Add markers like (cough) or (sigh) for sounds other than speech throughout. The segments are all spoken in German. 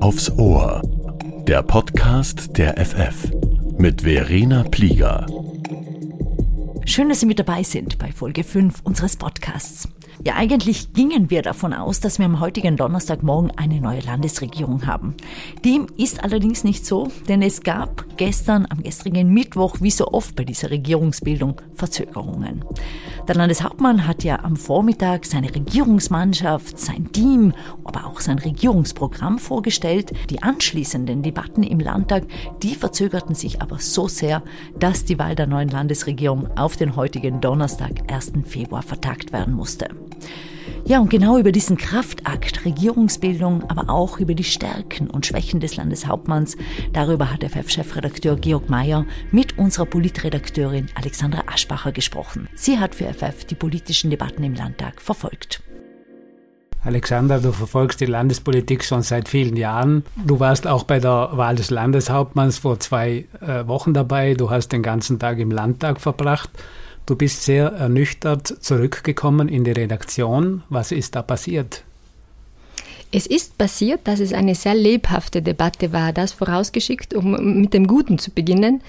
Aufs Ohr. Der Podcast der FF mit Verena Plieger. Schön, dass Sie mit dabei sind bei Folge 5 unseres Podcasts. Ja, eigentlich gingen wir davon aus, dass wir am heutigen Donnerstagmorgen eine neue Landesregierung haben. Dem ist allerdings nicht so, denn es gab gestern, am gestrigen Mittwoch, wie so oft bei dieser Regierungsbildung, Verzögerungen. Der Landeshauptmann hat ja am Vormittag seine Regierungsmannschaft, sein Team, aber auch sein Regierungsprogramm vorgestellt. Die anschließenden Debatten im Landtag, die verzögerten sich aber so sehr, dass die Wahl der neuen Landesregierung auf den heutigen Donnerstag, 1. Februar, vertagt werden musste. Ja, und genau über diesen Kraftakt Regierungsbildung, aber auch über die Stärken und Schwächen des Landeshauptmanns, darüber hat FF-Chefredakteur Georg Mayer mit unserer Politredakteurin Alexandra Aschbacher gesprochen. Sie hat für FF die politischen Debatten im Landtag verfolgt. Alexander, du verfolgst die Landespolitik schon seit vielen Jahren. Du warst auch bei der Wahl des Landeshauptmanns vor zwei äh, Wochen dabei. Du hast den ganzen Tag im Landtag verbracht. Du bist sehr ernüchtert zurückgekommen in die Redaktion. Was ist da passiert? Es ist passiert, dass es eine sehr lebhafte Debatte war, das vorausgeschickt, um mit dem Guten zu beginnen.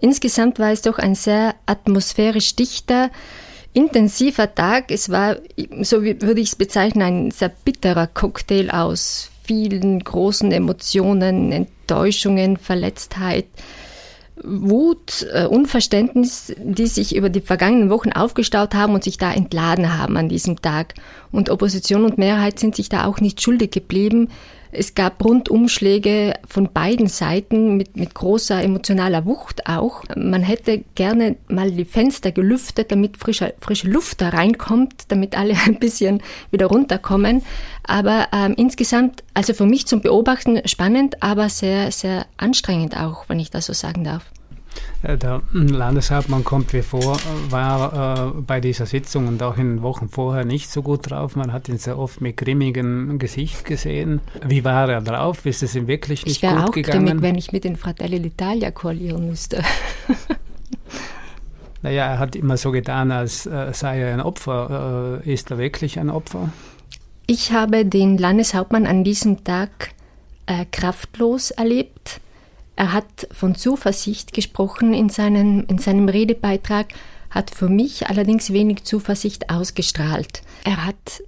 Insgesamt war es doch ein sehr atmosphärisch dichter, intensiver Tag. Es war, so würde ich es bezeichnen, ein sehr bitterer Cocktail aus vielen großen Emotionen, Enttäuschungen, Verletztheit, Wut, äh, Unverständnis, die sich über die vergangenen Wochen aufgestaut haben und sich da entladen haben an diesem Tag. Und Opposition und Mehrheit sind sich da auch nicht schuldig geblieben. Es gab Rundumschläge von beiden Seiten mit, mit großer emotionaler Wucht auch. Man hätte gerne mal die Fenster gelüftet, damit frische, frische Luft da reinkommt, damit alle (laughs) ein bisschen wieder runterkommen. Aber ähm, insgesamt, also für mich zum Beobachten spannend, aber sehr, sehr anstrengend auch, wenn ich das so sagen darf. Äh, der Landeshauptmann kommt wie vor, war äh, bei dieser Sitzung und auch in den Wochen vorher nicht so gut drauf. Man hat ihn sehr oft mit grimmigem Gesicht gesehen. Wie war er drauf? Ist es ihm wirklich nicht gut auch gegangen? grimmig, wenn ich mit den Fratelli d'Italia koalieren müsste. (laughs) naja, er hat immer so getan, als äh, sei er ein Opfer. Äh, ist er wirklich ein Opfer? Ich habe den Landeshauptmann an diesem Tag äh, kraftlos erlebt er hat von Zuversicht gesprochen in, seinen, in seinem Redebeitrag, hat für mich allerdings wenig Zuversicht ausgestrahlt. Er hat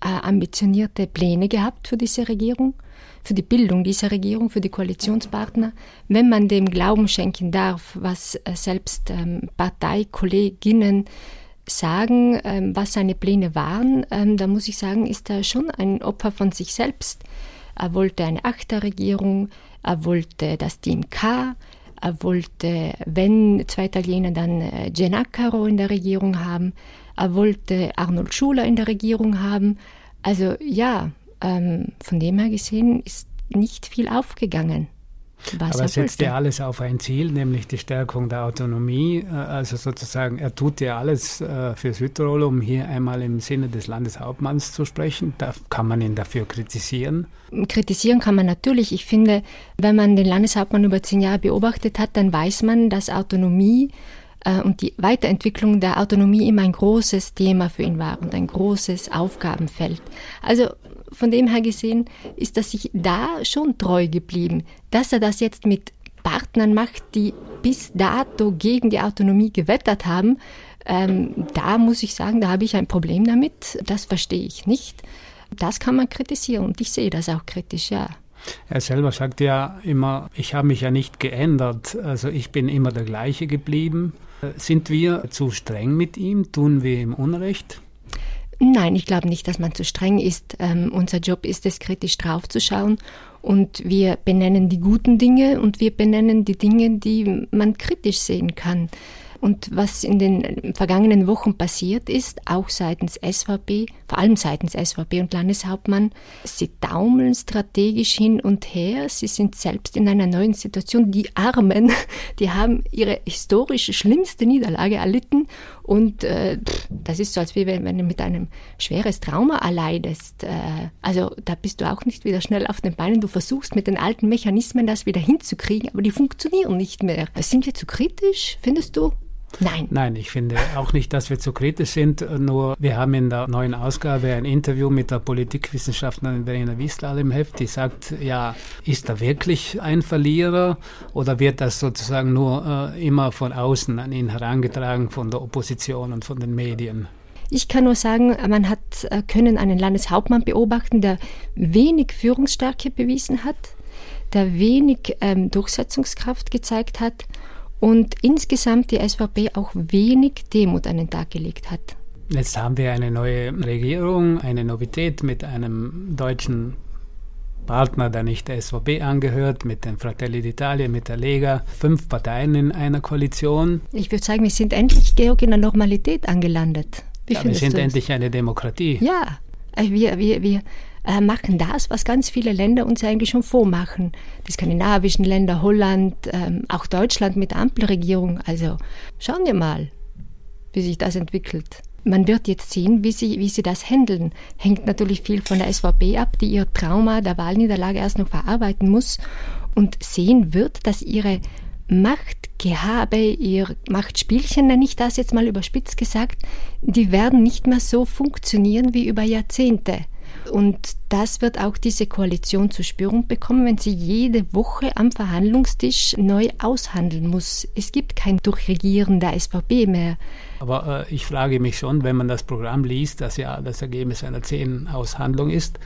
äh, ambitionierte Pläne gehabt für diese Regierung, für die Bildung dieser Regierung, für die Koalitionspartner. Wenn man dem Glauben schenken darf, was äh, selbst ähm, Parteikolleginnen sagen, ähm, was seine Pläne waren, ähm, da muss ich sagen, ist er schon ein Opfer von sich selbst. Er wollte eine Achterregierung, er wollte das Team K, er wollte, wenn zwei Italiener, dann äh, Gennacaro in der Regierung haben, er wollte Arnold Schuler in der Regierung haben. Also ja, ähm, von dem her gesehen ist nicht viel aufgegangen. Was Aber er setzt ja alles auf ein Ziel, nämlich die Stärkung der Autonomie. Äh, also sozusagen, er tut ja alles äh, für Südtirol, um hier einmal im Sinne des Landeshauptmanns zu sprechen. Da kann man ihn dafür kritisieren. Kritisieren kann man natürlich. Ich finde, wenn man den Landeshauptmann über zehn Jahre beobachtet hat, dann weiß man, dass Autonomie äh, und die Weiterentwicklung der Autonomie immer ein großes Thema für ihn war und ein großes Aufgabenfeld. Also von dem her gesehen ist er sich da schon treu geblieben. Dass er das jetzt mit Partnern macht, die bis dato gegen die Autonomie gewettert haben, ähm, da muss ich sagen, da habe ich ein Problem damit. Das verstehe ich nicht. Das kann man kritisieren und ich sehe das auch kritisch, ja. Er selber sagt ja immer, ich habe mich ja nicht geändert, also ich bin immer der gleiche geblieben. Sind wir zu streng mit ihm? Tun wir ihm Unrecht? Nein, ich glaube nicht, dass man zu streng ist. Ähm, unser Job ist es, kritisch draufzuschauen und wir benennen die guten Dinge und wir benennen die Dinge, die man kritisch sehen kann. Und was in den vergangenen Wochen passiert ist, auch seitens SVP, vor allem seitens SVP und Landeshauptmann, sie taumeln strategisch hin und her. Sie sind selbst in einer neuen Situation. Die Armen, (laughs) die haben ihre historisch schlimmste Niederlage erlitten. Und äh, das ist so, als wenn, wenn du mit einem schweres Trauma erleidest. Äh, also da bist du auch nicht wieder schnell auf den Beinen. Du versuchst mit den alten Mechanismen das wieder hinzukriegen, aber die funktionieren nicht mehr. Sind wir zu kritisch, findest du? Nein. Nein, ich finde auch nicht, dass wir zu kritisch sind. Nur wir haben in der neuen Ausgabe ein Interview mit der Politikwissenschaftlerin Verena Wiesler im Heft, die sagt, ja, ist da wirklich ein Verlierer oder wird das sozusagen nur äh, immer von außen an ihn herangetragen von der Opposition und von den Medien? Ich kann nur sagen, man hat äh, können einen Landeshauptmann beobachten, der wenig Führungsstärke bewiesen hat, der wenig ähm, Durchsetzungskraft gezeigt hat und insgesamt die SVP auch wenig Demut an den Tag gelegt hat. Jetzt haben wir eine neue Regierung, eine Novität mit einem deutschen Partner, der nicht der SVP angehört, mit den Fratelli d'Italia, mit der Lega, fünf Parteien in einer Koalition. Ich würde sagen, wir sind endlich, Georg, in der Normalität angelandet. Wie ja, wir sind endlich eine Demokratie. Ja, äh, wir, wir, wir äh, machen das, was ganz viele Länder uns eigentlich schon vormachen. Die skandinavischen Länder, Holland, ähm, auch Deutschland mit Ampelregierung. Also schauen wir mal, wie sich das entwickelt. Man wird jetzt sehen, wie sie, wie sie das handeln. Hängt natürlich viel von der SVP ab, die ihr Trauma der Wahlniederlage erst noch verarbeiten muss und sehen wird, dass ihre Machtgehabe, ihr Machtspielchen, nenne ich das jetzt mal überspitzt gesagt, die werden nicht mehr so funktionieren wie über Jahrzehnte. Und das wird auch diese Koalition zu spüren bekommen, wenn sie jede Woche am Verhandlungstisch neu aushandeln muss. Es gibt kein Durchregieren der SVP mehr. Aber äh, ich frage mich schon, wenn man das Programm liest, das ja das Ergebnis einer zehn Aushandlung ist,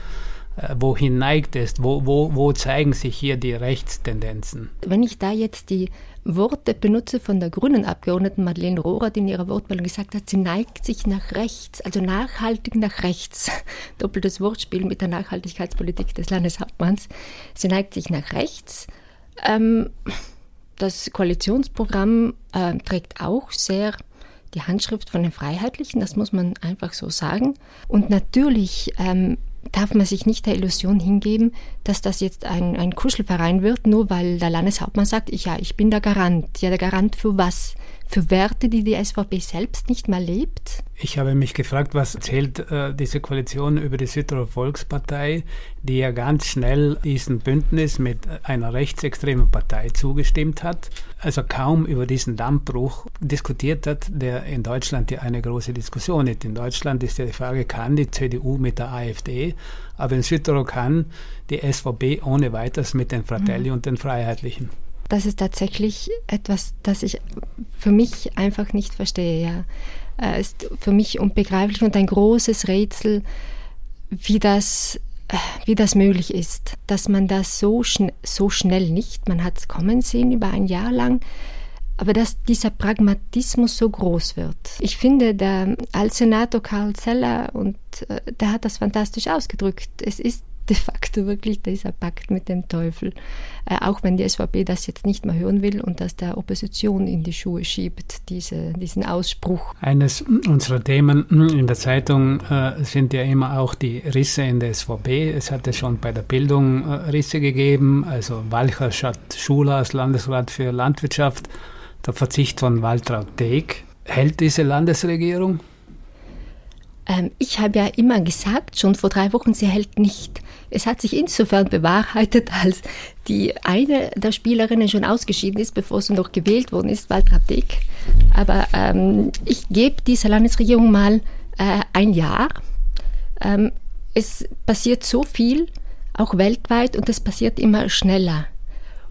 wohin neigt es? Wo, wo, wo zeigen sich hier die Rechtstendenzen? Wenn ich da jetzt die Worte benutze von der grünen Abgeordneten Madeleine Rohrer, die in ihrer Wortmeldung gesagt hat, sie neigt sich nach rechts, also nachhaltig nach rechts. (laughs) Doppeltes Wortspiel mit der Nachhaltigkeitspolitik des Landeshauptmanns. Sie neigt sich nach rechts. Ähm, das Koalitionsprogramm äh, trägt auch sehr die Handschrift von den Freiheitlichen, das muss man einfach so sagen. Und natürlich ähm, darf man sich nicht der Illusion hingeben, dass das jetzt ein, ein Kuschelverein wird, nur weil der Landeshauptmann sagt, ich, ja, ich bin der Garant. Ja, der Garant für was? Für Werte, die die SVP selbst nicht mehr lebt? Ich habe mich gefragt, was erzählt äh, diese Koalition über die Südtiroler Volkspartei, die ja ganz schnell diesen Bündnis mit einer rechtsextremen Partei zugestimmt hat, also kaum über diesen Dammbruch diskutiert hat, der in Deutschland ja eine große Diskussion ist. In Deutschland ist ja die Frage, kann die CDU mit der AfD, aber in Südtirol kann die SVP ohne weiteres mit den Fratelli mhm. und den Freiheitlichen. Das ist tatsächlich etwas, das ich für mich einfach nicht verstehe. Ja äh, ist für mich unbegreiflich und ein großes Rätsel, wie das, äh, wie das möglich ist, dass man das so, schn so schnell nicht, man hat es kommen sehen über ein Jahr lang, aber dass dieser Pragmatismus so groß wird. Ich finde, der Altsenator Karl Zeller, und äh, der hat das fantastisch ausgedrückt, es ist de facto wirklich dieser Pakt mit dem Teufel. Äh, auch wenn die SVP das jetzt nicht mehr hören will und das der Opposition in die Schuhe schiebt, diese, diesen Ausspruch. Eines unserer Themen in der Zeitung äh, sind ja immer auch die Risse in der SVP. Es hatte schon bei der Bildung äh, Risse gegeben, also Walcher statt Schuler als Landesrat für Landwirtschaft, der Verzicht von Waltraud Deeg. Hält diese Landesregierung? Ähm, ich habe ja immer gesagt, schon vor drei Wochen, sie hält nicht. Es hat sich insofern bewahrheitet, (laughs) als die eine der Spielerinnen schon ausgeschieden ist, bevor sie noch gewählt worden ist, Waltraud Dick. Aber ähm, ich gebe dieser Landesregierung mal äh, ein Jahr. Ähm, es passiert so viel, auch weltweit, und es passiert immer schneller.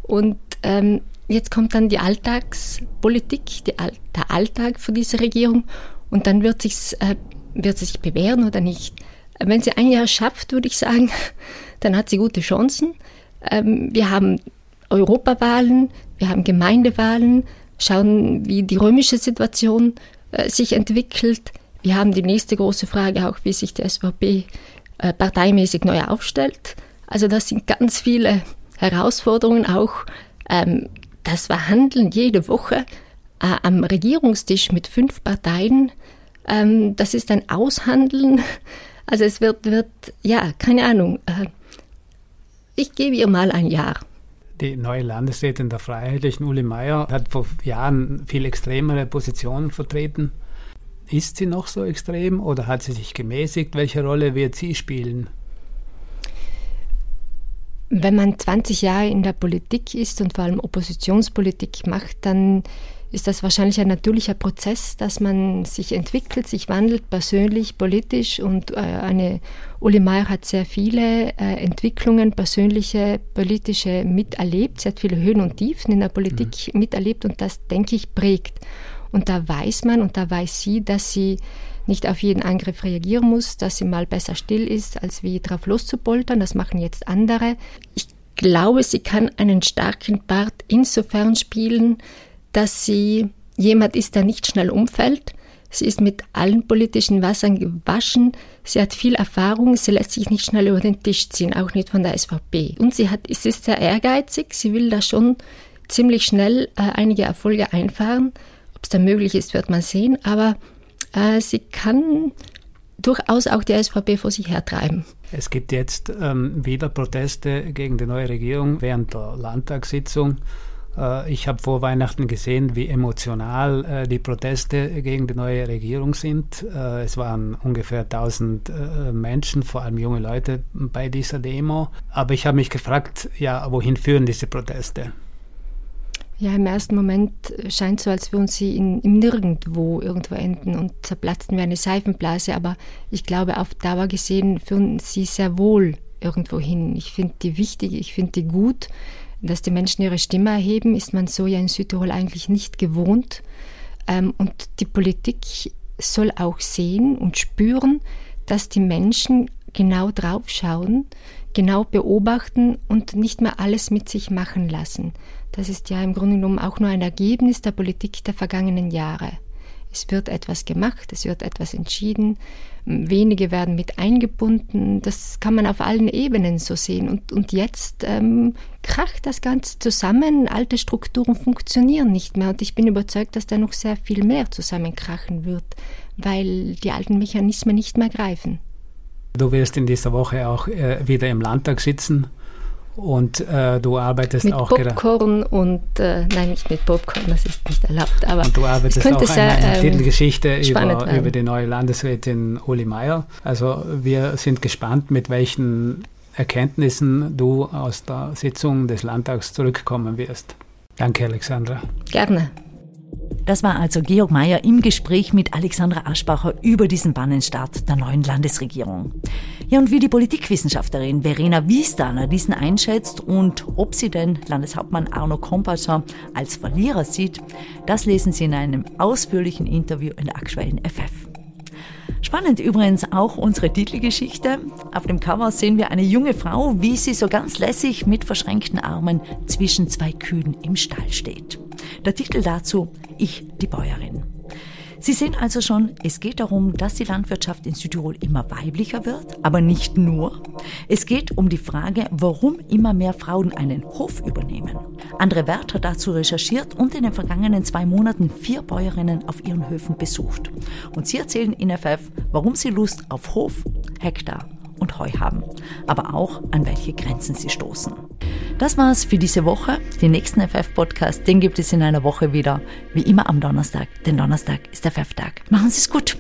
Und ähm, jetzt kommt dann die Alltagspolitik, die, der Alltag für diese Regierung, und dann wird, sich's, äh, wird sie sich bewähren oder nicht. Wenn sie ein Jahr schafft, würde ich sagen, dann hat sie gute Chancen. Ähm, wir haben Europawahlen, wir haben Gemeindewahlen, schauen, wie die römische Situation äh, sich entwickelt. Wir haben die nächste große Frage auch, wie sich die SVP äh, parteimäßig neu aufstellt. Also das sind ganz viele Herausforderungen, auch ähm, das Verhandeln jede Woche äh, am Regierungstisch mit fünf Parteien. Ähm, das ist ein Aushandeln (laughs) also es wird, wird ja, keine Ahnung. Äh, ich gebe ihr mal ein Jahr. Die neue Landesrätin der Freiheitlichen, Uli Meier, hat vor Jahren viel extremere Positionen vertreten. Ist sie noch so extrem oder hat sie sich gemäßigt? Welche Rolle wird sie spielen? Wenn man 20 Jahre in der Politik ist und vor allem Oppositionspolitik macht, dann ist das wahrscheinlich ein natürlicher Prozess, dass man sich entwickelt, sich wandelt, persönlich, politisch. Und äh, eine Uli Meier hat sehr viele äh, Entwicklungen, persönliche, politische miterlebt. Sie hat viele Höhen und Tiefen in der Politik mhm. miterlebt und das, denke ich, prägt. Und da weiß man und da weiß sie, dass sie nicht auf jeden Angriff reagieren muss, dass sie mal besser still ist, als wie drauf loszupoltern. Das machen jetzt andere. Ich glaube, sie kann einen starken Part insofern spielen, dass sie jemand ist, der nicht schnell umfällt. Sie ist mit allen politischen Wassern gewaschen. Sie hat viel Erfahrung. Sie lässt sich nicht schnell über den Tisch ziehen, auch nicht von der SVP. Und sie, hat, sie ist sehr ehrgeizig. Sie will da schon ziemlich schnell äh, einige Erfolge einfahren. Es dann möglich ist, wird man sehen. Aber äh, sie kann durchaus auch die SVP vor sich hertreiben. Es gibt jetzt ähm, wieder Proteste gegen die neue Regierung während der Landtagssitzung. Äh, ich habe vor Weihnachten gesehen, wie emotional äh, die Proteste gegen die neue Regierung sind. Äh, es waren ungefähr 1000 Menschen, vor allem junge Leute, bei dieser Demo. Aber ich habe mich gefragt, ja, wohin führen diese Proteste? Ja, im ersten Moment scheint so, als würden sie in, im Nirgendwo irgendwo enden und zerplatzen wie eine Seifenblase. Aber ich glaube, auf Dauer gesehen führen sie sehr wohl irgendwo hin. Ich finde die wichtig, ich finde die gut dass die Menschen ihre Stimme erheben, ist man so ja in Südtirol eigentlich nicht gewohnt. Ähm, und die Politik soll auch sehen und spüren, dass die Menschen genau drauf schauen, genau beobachten und nicht mehr alles mit sich machen lassen. Das ist ja im Grunde genommen auch nur ein Ergebnis der Politik der vergangenen Jahre. Es wird etwas gemacht, es wird etwas entschieden, wenige werden mit eingebunden. Das kann man auf allen Ebenen so sehen. Und, und jetzt ähm, kracht das Ganze zusammen, alte Strukturen funktionieren nicht mehr. Und ich bin überzeugt, dass da noch sehr viel mehr zusammenkrachen wird, weil die alten Mechanismen nicht mehr greifen. Du wirst in dieser Woche auch äh, wieder im Landtag sitzen und äh, du arbeitest mit auch Popcorn und äh, nein, nicht mit Popcorn, das ist nicht erlaubt. Aber und du arbeitest auch an einer ähm, Titelgeschichte über, über die neue Landesrätin Uli Meier. Also wir sind gespannt, mit welchen Erkenntnissen du aus der Sitzung des Landtags zurückkommen wirst. Danke, Alexandra. Gerne. Das war also Georg Mayer im Gespräch mit Alexandra Aschbacher über diesen Bannenstart der neuen Landesregierung. Ja, und wie die Politikwissenschaftlerin Verena Wiesdaner diesen einschätzt und ob sie den Landeshauptmann Arno Kompasser als Verlierer sieht, das lesen Sie in einem ausführlichen Interview in der aktuellen FF. Spannend übrigens auch unsere Titelgeschichte. Auf dem Cover sehen wir eine junge Frau, wie sie so ganz lässig mit verschränkten Armen zwischen zwei Kühen im Stall steht. Der Titel dazu Ich, die Bäuerin. Sie sehen also schon, es geht darum, dass die Landwirtschaft in Südtirol immer weiblicher wird, aber nicht nur. Es geht um die Frage, warum immer mehr Frauen einen Hof übernehmen. Andre Wert hat dazu recherchiert und in den vergangenen zwei Monaten vier Bäuerinnen auf ihren Höfen besucht. Und sie erzählen in FF, warum sie Lust auf Hof, Hektar und Heu haben, aber auch an welche Grenzen sie stoßen. Das war's für diese Woche. Den nächsten FF-Podcast, den gibt es in einer Woche wieder. Wie immer am Donnerstag, denn Donnerstag ist der FF-Tag. Machen Sie es gut.